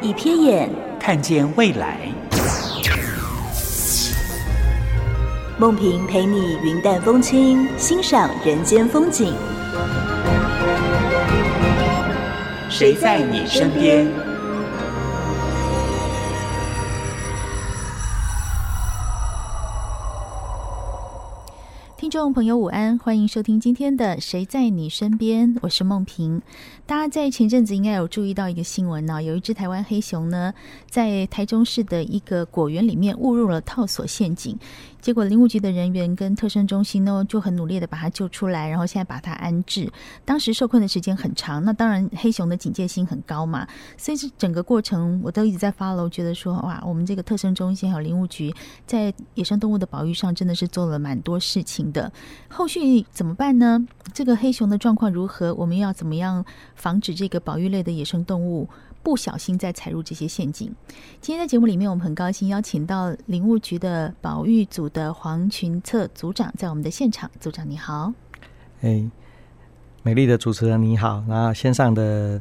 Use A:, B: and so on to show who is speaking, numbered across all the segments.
A: 一瞥眼，
B: 看见未来。
A: 梦萍陪你云淡风轻，欣赏人间风景。
B: 谁在你身
C: 边？众朋友午安，欢迎收听今天的《谁在你身边》，我是梦萍。大家在前阵子应该有注意到一个新闻呢，有一只台湾黑熊呢，在台中市的一个果园里面误入了套索陷阱。结果林务局的人员跟特生中心呢就很努力的把它救出来，然后现在把它安置。当时受困的时间很长，那当然黑熊的警戒心很高嘛，所以这整个过程我都一直在 follow，觉得说哇，我们这个特生中心还有林务局在野生动物的保育上真的是做了蛮多事情的。后续怎么办呢？这个黑熊的状况如何？我们要怎么样防止这个保育类的野生动物不小心再踩入这些陷阱。今天在节目里面，我们很高兴邀请到林务局的保育组的黄群策组长在我们的现场。组长你好，
D: 哎，美丽的主持人你好，然后线上的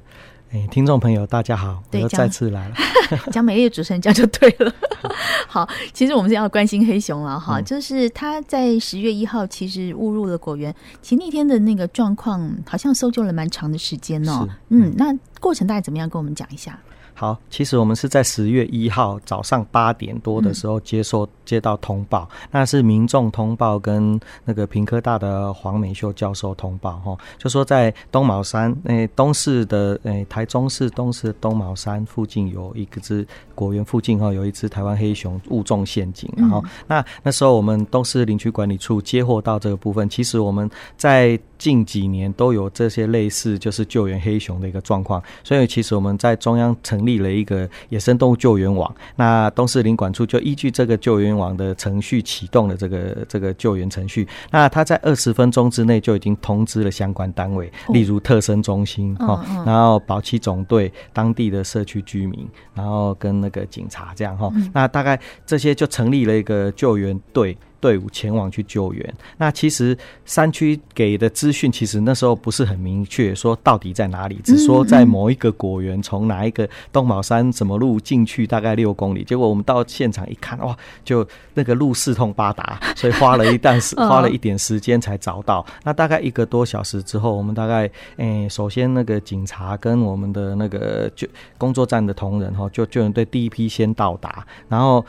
D: 哎听众朋友大家好，我又再次来了，
C: 讲美丽的主持人这样就对了。好，其实我们是要关心黑熊了哈，就是他在十月一号其实误入了果园，其实那天的那个状况好像搜救了蛮长的时间哦，嗯，那。过程大概怎么样？跟我们讲一下。
D: 好，其实我们是在十月一号早上八点多的时候接受接到通报，嗯、那是民众通报跟那个平科大的黄美秀教授通报哈，就说在东卯山诶东市的诶台中市东市的东卯山附近有一个只果园附近哈有一只台湾黑熊误中陷阱，然后那那时候我们东市林区管理处接获到这个部分，其实我们在近几年都有这些类似就是救援黑熊的一个状况，所以其实我们在中央成立。了一个野生动物救援网，那东势林管处就依据这个救援网的程序启动了这个这个救援程序。那他在二十分钟之内就已经通知了相关单位，例如特生中心哈，然后保七总队、当地的社区居民，然后跟那个警察这样哈。那大概这些就成立了一个救援队。队伍前往去救援。那其实山区给的资讯，其实那时候不是很明确，说到底在哪里，只说在某一个果园，从哪一个东宝山什么路进去，大概六公里。结果我们到现场一看，哇，就那个路四通八达，所以花了一段时，花了一点时间才找到。那大概一个多小时之后，我们大概，诶，首先那个警察跟我们的那个就工作站的同仁哈，就救援队第一批先到达，然后。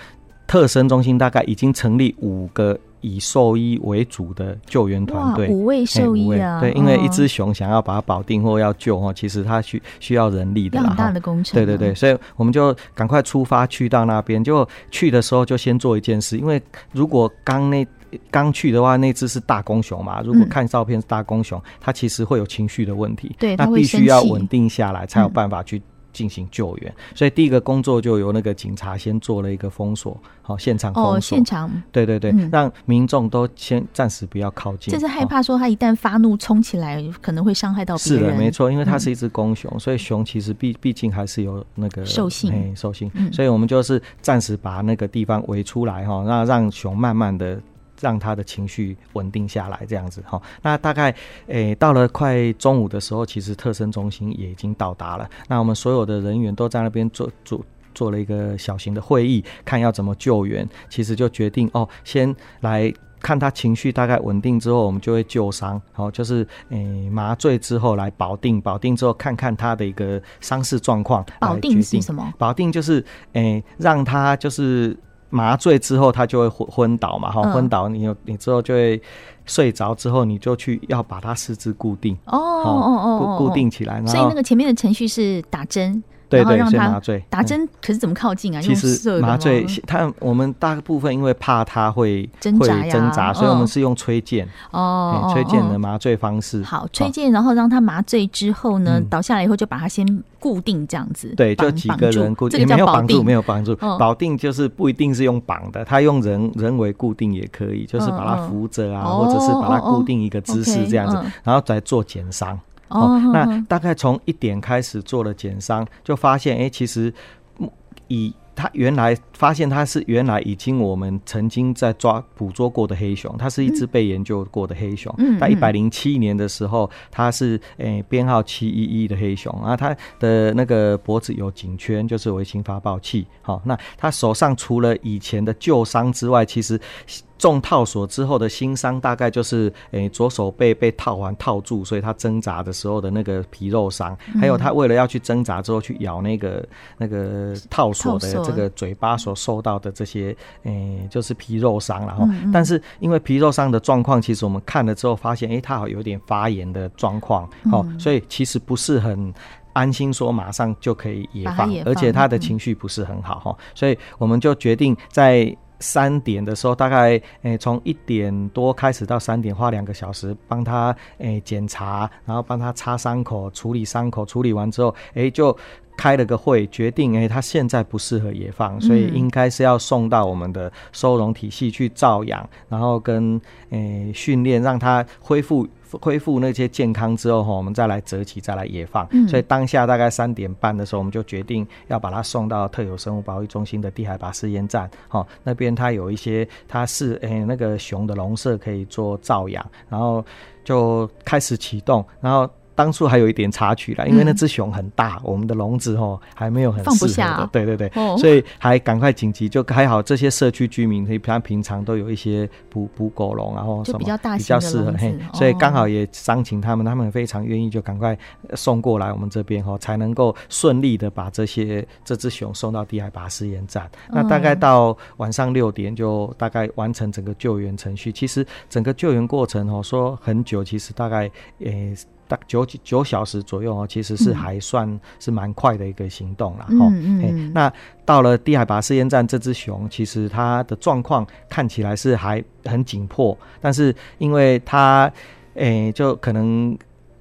D: 特生中心大概已经成立五个以兽医为主的救援团队，
C: 五位兽医啊，
D: 对，因为一只熊想要把它保定或要救哦，其实它需需要人力的，
C: 很大的工程。
D: 对对对，所以我们就赶快出发去到那边。就去的时候就先做一件事，因为如果刚那刚去的话，那只是大公熊嘛，如果看照片是大公熊，它其实会有情绪的问题，对，那必须要稳定下来才有办法去。进行救援，所以第一个工作就由那个警察先做了一个封锁，好，现场封锁。哦，现场。对对对，嗯、让民众都先暂时不要靠近。
C: 就是害怕说他一旦发怒冲起来，可能会伤害到别人。
D: 是的，没错，因为它是一只公熊，嗯、所以熊其实毕毕竟还是有那个
C: 兽性，
D: 兽性。所以我们就是暂时把那个地方围出来哈，那让熊慢慢的。让他的情绪稳定下来，这样子哈。那大概诶、欸，到了快中午的时候，其实特生中心也已经到达了。那我们所有的人员都在那边做做做了一个小型的会议，看要怎么救援。其实就决定哦，先来看他情绪大概稳定之后，我们就会救伤。好，就是诶、欸、麻醉之后来保定，保定之后看看他的一个伤势状况。
C: 保定是什么？
D: 保定就是诶、欸，让他就是。麻醉之后，他就会昏昏倒嘛，哈，昏倒你有你之后就会睡着之后，你就去要把它四肢固定，哦哦哦固固定起来。
C: 所以那个前面的程序是打
D: 针，
C: 然后让它
D: 麻醉
C: 打针，可是怎么靠近啊？
D: 其实麻醉，他我们大部分因为怕他会挣扎会挣扎，所以我们是用吹箭
C: 哦，
D: 吹箭的麻醉方式。
C: 好，吹箭，然后让他麻醉之后呢，倒下来以后就把它先固定这样子。
D: 对，就几个人固定，也没有绑住，没有绑住，绑定就是不一定是用绑的，他用人人为固定也可以，就是把它扶着啊，或者是把它固定一个姿势这样子，然后再做减伤。哦，那大概从一点开始做了减伤，就发现，哎、欸，其实以他原来发现它是原来已经我们曾经在抓捕捉过的黑熊，它是一只被研究过的黑熊。嗯，在一百零七年的时候，它是诶编号七一一的黑熊啊，它的那个脖子有颈圈，就是微型发报器。好，那它手上除了以前的旧伤之外，其实。中套索之后的新伤大概就是，诶、欸，左手背被套环套住，所以他挣扎的时候的那个皮肉伤，还有他为了要去挣扎之后去咬那个那个套索的这个嘴巴所受到的这些，诶、欸，就是皮肉伤。然后，但是因为皮肉伤的状况，其实我们看了之后发现，诶、欸，他好有点发炎的状况，哦，所以其实不是很安心说马上就可以野放，而且他的情绪不是很好，哈，所以我们就决定在。三点的时候，大概诶从一点多开始到三点，花两个小时帮他诶检查，然后帮他擦伤口、处理伤口。处理完之后，诶就开了个会，决定诶它现在不适合野放，所以应该是要送到我们的收容体系去照养，然后跟诶训练，让它恢复。恢复那些健康之后哈，我们再来择期再来野放。嗯、所以当下大概三点半的时候，我们就决定要把它送到特有生物保育中心的地海拔试验站。哈，那边它有一些，它是诶、欸、那个熊的笼舍可以做照养，然后就开始启动，然后。当初还有一点插曲啦，因为那只熊很大，嗯、我们的笼子齁还没有很适合的，放不下啊、对对对，哦、所以还赶快紧急就还好。这些社区居民，他平常都有一些捕捕狗笼，然后什么比较大比较适合，嘿，所以刚好也商请他们，他们非常愿意就赶快送过来我们这边齁，才能够顺利的把这些这只熊送到低海拔试验站。嗯、那大概到晚上六点就大概完成整个救援程序。其实整个救援过程齁说很久，其实大概诶。欸九九小时左右哦，其实是还算是蛮快的一个行动了哈。那到了低海拔试验站，这只熊其实它的状况看起来是还很紧迫，但是因为它诶、欸、就可能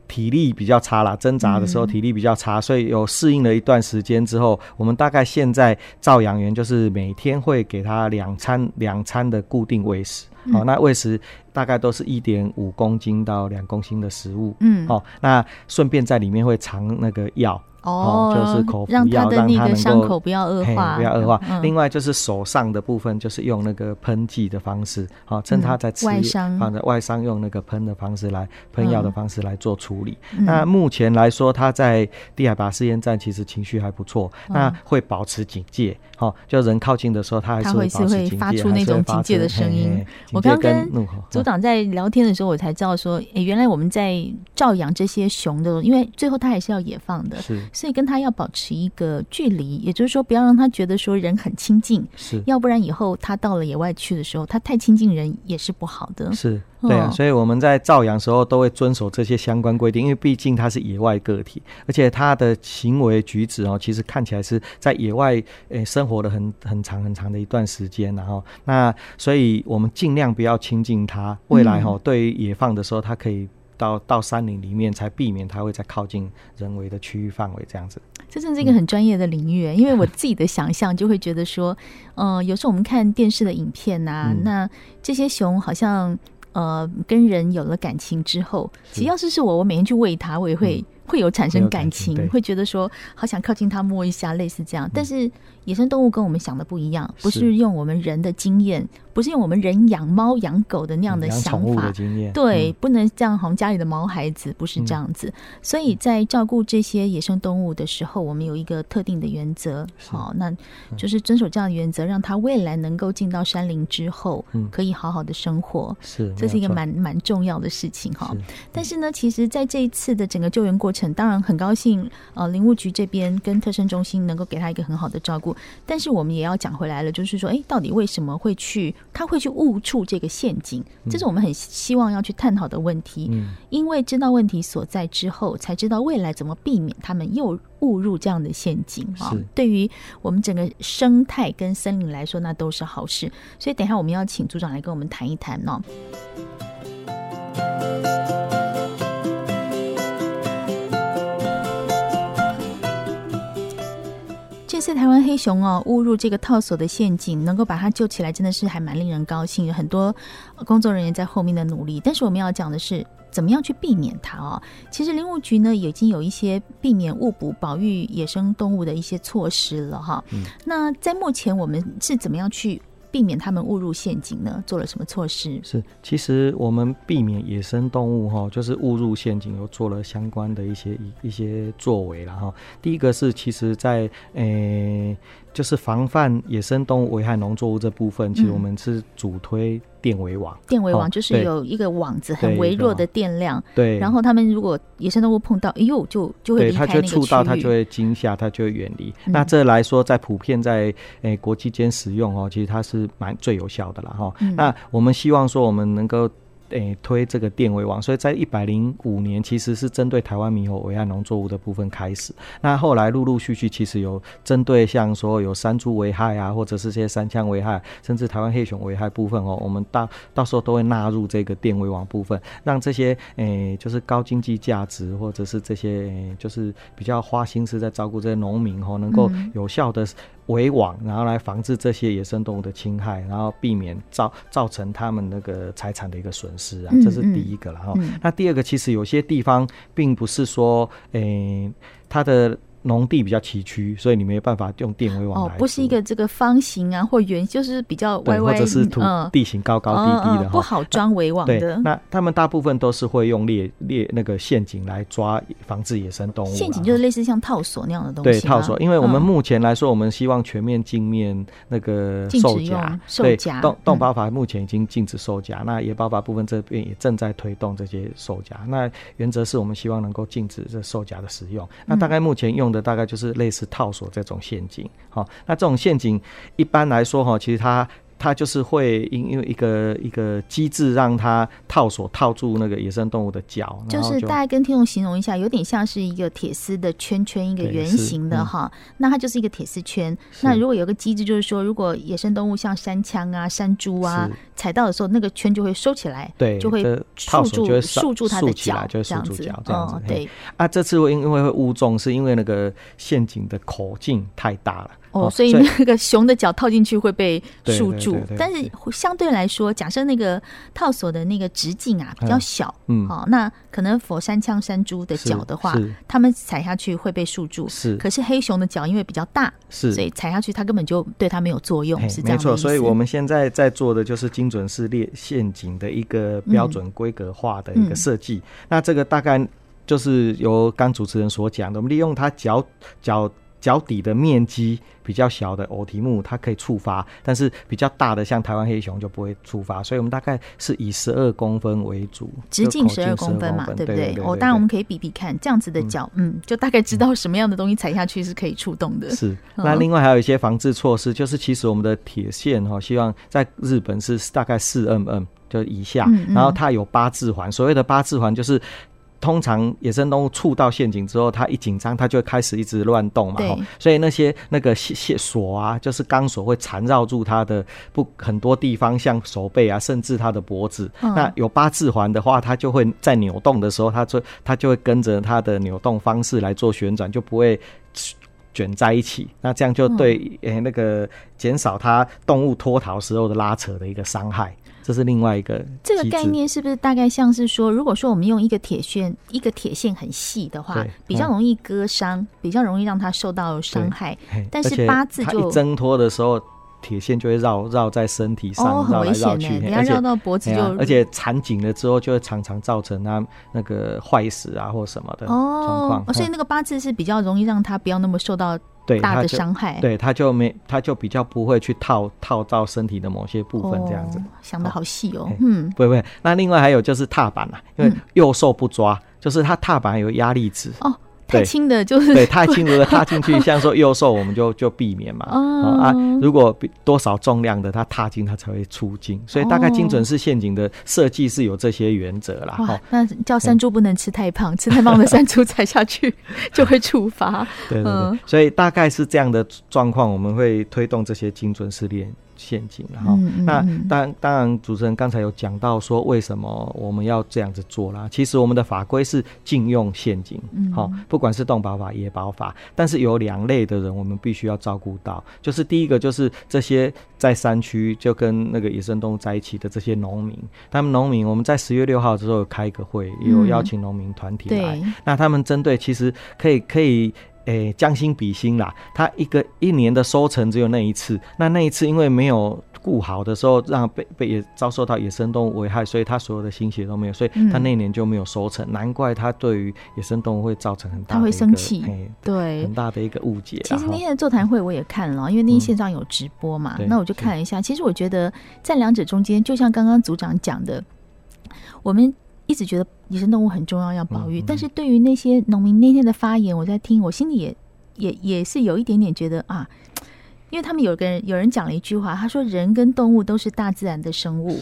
D: 体力比较差啦，挣扎的时候体力比较差，所以有适应了一段时间之后，我们大概现在照养员就是每天会给它两餐两餐的固定喂食。好，那喂食大概都是一点五公斤到两公斤的食物。嗯，哦，那顺便在里面会藏那个药。哦，就是口服药，让他的那个伤口不要恶化，不要恶化。另外就是手上的部分，就是用那个喷剂的方式，好，趁他在吃放在外伤用那个喷的方式来喷药的方式来做处理。那目前来说，他在低海拔试验站其实情绪还不错，那会保持警戒，好，就人靠近的时候，他还是会保持警戒，发出那种警戒的声音。我刚跟组长在聊天的时候，我才知道说，哎，原来我们在照养这些熊的，因为最后它还是要野放的，是。所以跟他要保持一个距离，也就是说，不要让他觉得说人很亲近，是，要不然以后他到了野外去的时候，他太亲近人也是不好的。是，对啊，所以我们在照养时候都会遵守这些相关规定，因为毕竟它是野外个体，而且他的行为举止哦，其实看起来是在野外诶生活了很很长很长的一段时间，然后那所以我们尽量不要亲近他，未来哈对于野放的时候，它可以。到到山林里面，才避免它会再靠近人为的区域范围这样子。这真是一个很专业的领域，嗯、因为我自己的想象就会觉得说，呃，有时候我们看电视的影片啊，嗯、那这些熊好像呃跟人有了感情之后，其实要是是我，我每天去喂它，我也会、嗯、会有产生感情，会觉得说好想靠近它摸一下，类似这样。但是野生动物跟我们想的不一样，不是。用我们人的经验。不是用我们人养猫养狗的那样的想法，对，不能这样，好像家里的毛孩子不是这样子。所以在照顾这些野生动物的时候，我们有一个特定的原则，好，那就是遵守这样的原则，让它未来能够进到山林之后，可以好好的生活。是，这是一个蛮蛮重要的事情哈。但是呢，其实在这一次的整个救援过程，当然很高兴，呃，林务局这边跟特生中心能够给他一个很好的照顾。但是我们也要讲回来了，就是说，哎，到底为什么会去？他会去误触这个陷阱，这是我们很希望要去探讨的问题。嗯，因为知道问题所在之后，才知道未来怎么避免他们又
C: 误入这样的陷阱啊。
D: 是
C: 对于我们整个生态跟森林来说，那都是好事。所以等一下我们要请组长来跟我们谈一谈呢。次台湾黑熊哦误入这个套索的陷阱，能够把它救起来，真的是还蛮令人高兴。有很多工作人员在后面的努力，但是我们要讲的是怎么样去避免它哦。其实林务局呢已经有一些避免误捕、保育野生动物的一些措施了哈。嗯。那在目前我们是怎么样去？避免他们误入陷阱呢？做了什么措施？
D: 是，其实我们避免野生动物哈，就是误入陷阱，又做了相关的一些一些作为了哈。第一个是，其实在，在、欸、诶。就是防范野生动物危害农作物这部分，其实我们是主推电围网。电
C: 围网就是有一个网子，很微弱的电量。
D: 对。
C: 然后他们如果野生动物碰到，哎呦，就就会离开那个区域。
D: 它就触到，它就会惊吓，它就会远离。嗯。那这来说，在普遍在诶国际间使用哦，其实它是蛮最有效的了哈。嗯。那我们希望说，我们能够。诶、欸，推这个电围网，所以在一百零五年，其实是针对台湾猕猴危害农作物的部分开始。那后来陆陆续续，其实有针对像说有山猪危害啊，或者是这些山羌危害，甚至台湾黑熊危害部分哦，我们到到时候都会纳入这个电围网部分，让这些诶、欸，就是高经济价值或者是这些、欸、就是比较花心思在照顾这些农民哦，能够有效的。围网，然后来防治这些野生动物的侵害，然后避免造造成他们那个财产的一个损失啊，这是第一个了哈、嗯。那第二个，其实有些地方并不是说，诶、欸，它的。农地比较崎岖，所以你没有办法用电围网。
C: 哦，不是一个这个方形啊，或圆，就是比较歪歪，
D: 或者是土地形高高低低的，
C: 不好装围网的。
D: 对，那他们大部分都是会用猎猎那个陷阱来抓防治野生动物。
C: 陷阱就是类似像套索那样的东西。
D: 对，套索，因为我们目前来说，我们希望全面禁面那个兽夹。对，动动保法目前已经禁止兽夹，那野保法部分这边也正在推动这些兽夹。那原则是我们希望能够禁止这兽夹的使用。那大概目前用。的大概就是类似套索这种陷阱，好，那这种陷阱一般来说哈，其实它。它就是会因因为一个一个机制让它套索套住那个野生动物的脚，
C: 就是大概跟听众形容一下，有点像是一个铁丝的圈圈，一个圆形的哈、嗯，那它就是一个铁丝圈。那如果有个机制，就是说如果野生动物像山羌啊、山猪啊踩到的时候，那个圈就会收起来，对，就会套住束住它的脚，就束住脚这样子。哦对
D: 啊，这次因因为会误中，是因为那个陷阱的口径太大了。
C: 哦，所以那个熊的脚套进去会被 束住，但是相对来说，假设那个套索的那个直径啊比较小，嗯，好，那可能佛山枪、山猪的脚的话，他们踩下去会被束住，是。可是黑熊的脚因为比较大，是，所以踩下去它根本就对它没有作用，是这样。没错，
D: 所以我们现在在做的就是精准式猎陷阱的一个标准规格化的一个设计。那这个大概就是由刚主持人所讲的，我们利用它脚脚。脚底的面积比较小的偶蹄目，它可以触发，但是比较大的像台湾黑熊就不会触发，所以我们大概是以十二公分为主，
C: 直径十二公分嘛，对不对？哦，当然我们可以比比看，这样子的脚，嗯，嗯，就大概知道什么样的东西踩下去是可以触动的。
D: 是，那另外还有一些防治措施，就是其实我们的铁线哈，希望在日本是大概四 mm 就以下，然后它有八字环，所谓的八字环就是。通常野生动物触到陷阱之后，它一紧张，它就会开始一直乱动嘛。所以那些那个线索啊，就是钢索会缠绕住它的不很多地方，像手背啊，甚至它的脖子。嗯、那有八字环的话，它就会在扭动的时候，它就它就会跟着它的扭动方式来做旋转，就不会卷在一起。那这样就对诶、嗯欸、那个减少它动物脱逃时候的拉扯的一个伤害。这是另外一个
C: 这个概念，是不是大概像是说，如果说我们用一个铁线，一个铁线很细的话，比较容易割伤，嗯，比较容易让它受到伤害。但是八字就
D: 一挣脱的时候，铁线就会绕绕在身体上，
C: 哦，很危险的，你要绕到脖子就，
D: 而且缠紧了之后，就会常常造成它那个坏死啊或什么的状况。
C: 哦，所以那个八字是比较容易让它不要那么受到。对大的伤害，
D: 对，他就没，他就比较不会去套套到身体的某些部分这样子。哦、
C: 想的好细哦，嗯，
D: 不会不会。那另外还有就是踏板啊，因为右手不抓，嗯、就是它踏板有压力值
C: 哦。太轻的就是
D: 对 太轻的踏进去，像说幼兽，我们就就避免嘛。
C: 哦
D: 啊，如果多少重量的，它踏进它才会出镜。所以大概精准式陷阱的设计是有这些原则啦。
C: 哇，那叫山猪不能吃太胖，吃太胖的山猪踩下去就会处罚。
D: 对对对，所以大概是这样的状况，我们会推动这些精准式练陷阱，然后、嗯嗯、那当当然，主持人刚才有讲到说为什么我们要这样子做啦。其实我们的法规是禁用陷阱，好、嗯，不管是动保法、野保法，但是有两类的人我们必须要照顾到，就是第一个就是这些在山区就跟那个野生动物在一起的这些农民，他们农民我们在十月六号的时候有开一个会，有邀请农民团体来，嗯、那他们针对其实可以可以。将心比心啦，他一个一年的收成只有那一次，那那一次因为没有顾好的时候，让被被也遭受到野生动物危害，所以他所有的心血都没有，所以他那一年就没有收成，嗯、难怪他对于野生动物会造成很大的，他会生气，对，很大的一个误解。
C: 其实那天的座谈会我也看了，因为那天线上有直播嘛，嗯、那我就看了一下。其实我觉得在两者中间，就像刚刚组长讲的，我们。一直觉得野生动物很重要，要保育。嗯嗯、但是对于那些农民那天的发言，我在听，我心里也也也是有一点点觉得啊，因为他们有个人有人讲了一句话，他说：“人跟动物都是大自然的生物，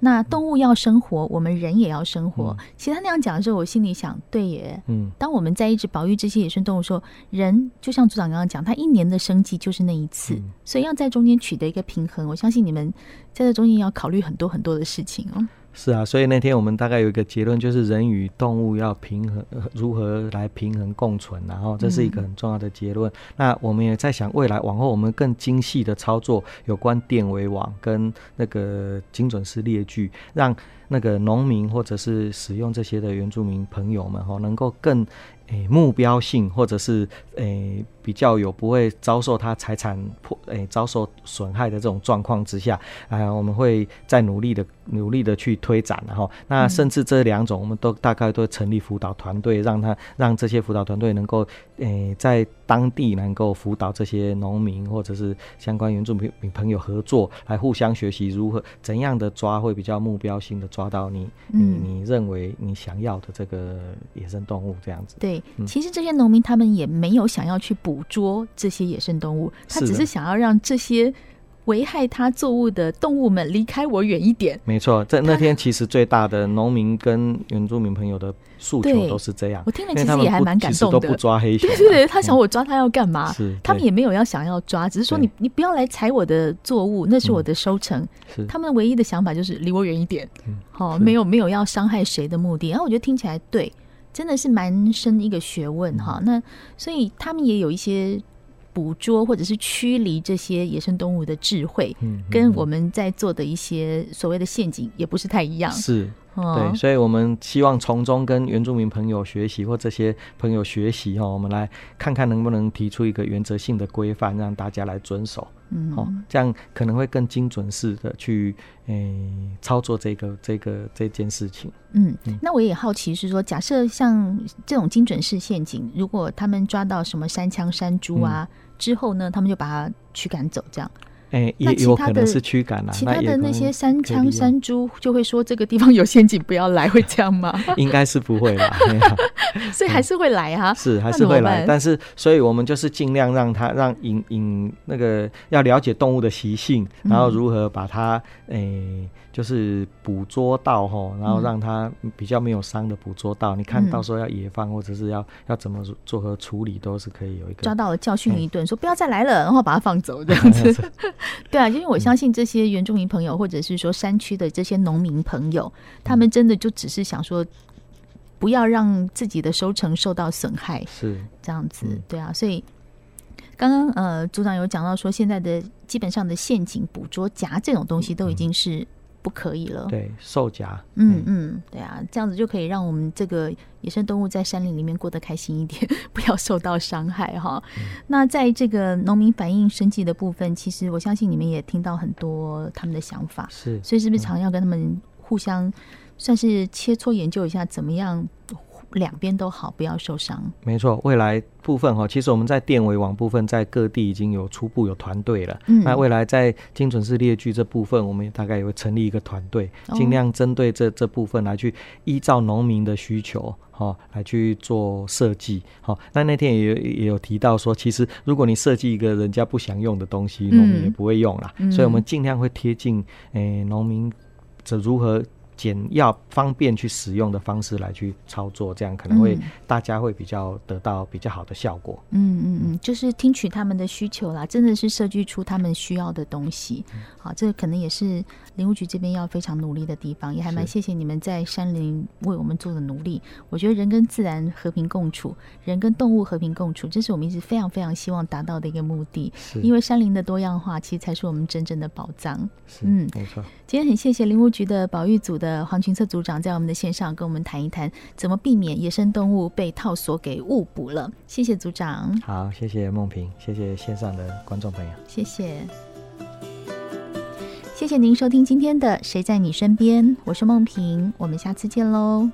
C: 那动物要生活，我们人也要生活。嗯”其实他那样讲的时候，我心里想，对耶。嗯，当我们在一直保育这些野生动物的时候，人就像组长刚刚讲，他一年的生计就是那一次，嗯、所以要在中间取得一个平衡。我相信你们在这中间要考虑很多很多的事情哦。
D: 是啊，所以那天我们大概有一个结论，就是人与动物要平衡，如何来平衡共存，然后这是一个很重要的结论。嗯、那我们也在想，未来往后我们更精细的操作有关电围网跟那个精准式列具，让那个农民或者是使用这些的原住民朋友们哈，能够更。诶，目标性或者是诶比较有不会遭受他财产破诶遭受损害的这种状况之下，啊，我们会再努力的努力的去推展，然后那甚至这两种我们都大概都成立辅导团队，让他让这些辅导团队能够诶在当地能够辅导这些农民或者是相关原住民朋友合作，来互相学习如何怎样的抓会比较目标性的抓到你你你认为你想要的这个野生动物这样子。
C: 对。其实这些农民他们也没有想要去捕捉这些野生动物，他只是想要让这些危害他作物的动物们离开我远一点。
D: 没错，在那天其实最大的农民跟原住民朋友的诉求都是这样。
C: 我听了其实也还蛮感动的。
D: 都不抓黑熊，
C: 对对对，他想我抓他要干嘛？是，他们也没有要想要抓，只是说你你不要来踩我的作物，那是我的收成。是，他们唯一的想法就是离我远一点。好，没有没有要伤害谁的目的。然后我觉得听起来对。真的是蛮深一个学问哈，那所以他们也有一些捕捉或者是驱离这些野生动物的智慧，跟我们在做的一些所谓的陷阱也不是太一样。
D: 是，对，所以我们希望从中跟原住民朋友学习，或这些朋友学习哈，我们来看看能不能提出一个原则性的规范，让大家来遵守。嗯，好，这样可能会更精准式的去诶、欸、操作这个这个这件事情。
C: 嗯，那我也好奇是说，假设像这种精准式陷阱，如果他们抓到什么山枪、山猪啊、嗯、之后呢，他们就把它驱赶走，这样。
D: 哎、欸，也有可能是驱赶啊。
C: 其他的那些山羌、山猪就会说这个地方有陷阱，不要来，会这样吗？
D: 应该是不会啦。
C: 所以还是会来哈、啊嗯，
D: 是还是会来，但是所以我们就是尽量让它让引引那个要了解动物的习性，然后如何把它诶、欸、就是捕捉到齁，然后让它比较没有伤的捕捉到。嗯、你看到时候要野放或者是要要怎么做和处理，都是可以有一个
C: 抓到了教训一顿，欸、说不要再来了，然后把它放走这样子。对啊，因为我相信这些原住民朋友或者是说山区的这些农民朋友，他们真的就只是想说。不要让自己的收成受到损害，是这样子，嗯、对啊。所以刚刚呃，组长有讲到说，现在的基本上的陷阱捕捉夹这种东西都已经是不可以了。
D: 嗯、对，兽夹，
C: 嗯嗯，对啊，这样子就可以让我们这个野生动物在山林里面过得开心一点，不要受到伤害哈。嗯、那在这个农民反映生计的部分，其实我相信你们也听到很多他们的想法，是，所以是不是常要跟他们互相？算是切磋研究一下，怎么样两边都好，不要受伤。
D: 没错，未来部分哈，其实我们在电围网部分在各地已经有初步有团队了。嗯，那未来在精准式列锯这部分，我们大概也会成立一个团队，尽量针对这这部分来去依照农民的需求哈来去做设计。好，那那天也有也有提到说，其实如果你设计一个人家不想用的东西，农民也不会用啦。嗯，所以我们尽量会贴近诶农民这如何。简要方便去使用的方式来去操作，这样可能会大家会比较得到比较好的效果。
C: 嗯嗯嗯，就是听取他们的需求啦，真的是设计出他们需要的东西。嗯、好，这个可能也是林务局这边要非常努力的地方，也还蛮谢谢你们在山林为我们做的努力。我觉得人跟自然和平共处，人跟动物和平共处，这是我们一直非常非常希望达到的一个目的。是，因为山林的多样化，其实才是我们真正的宝藏。
D: 是，嗯，没错。
C: 今天很谢谢林务局的保育组的。黄群策组长在我们的线上跟我们谈一谈，怎么避免野生动物被套索给误捕了。谢谢组长。
D: 好，谢谢梦萍，谢谢线上的观众朋友。
C: 谢谢，谢谢您收听今天的《谁在你身边》，我是梦萍，我们下次见喽。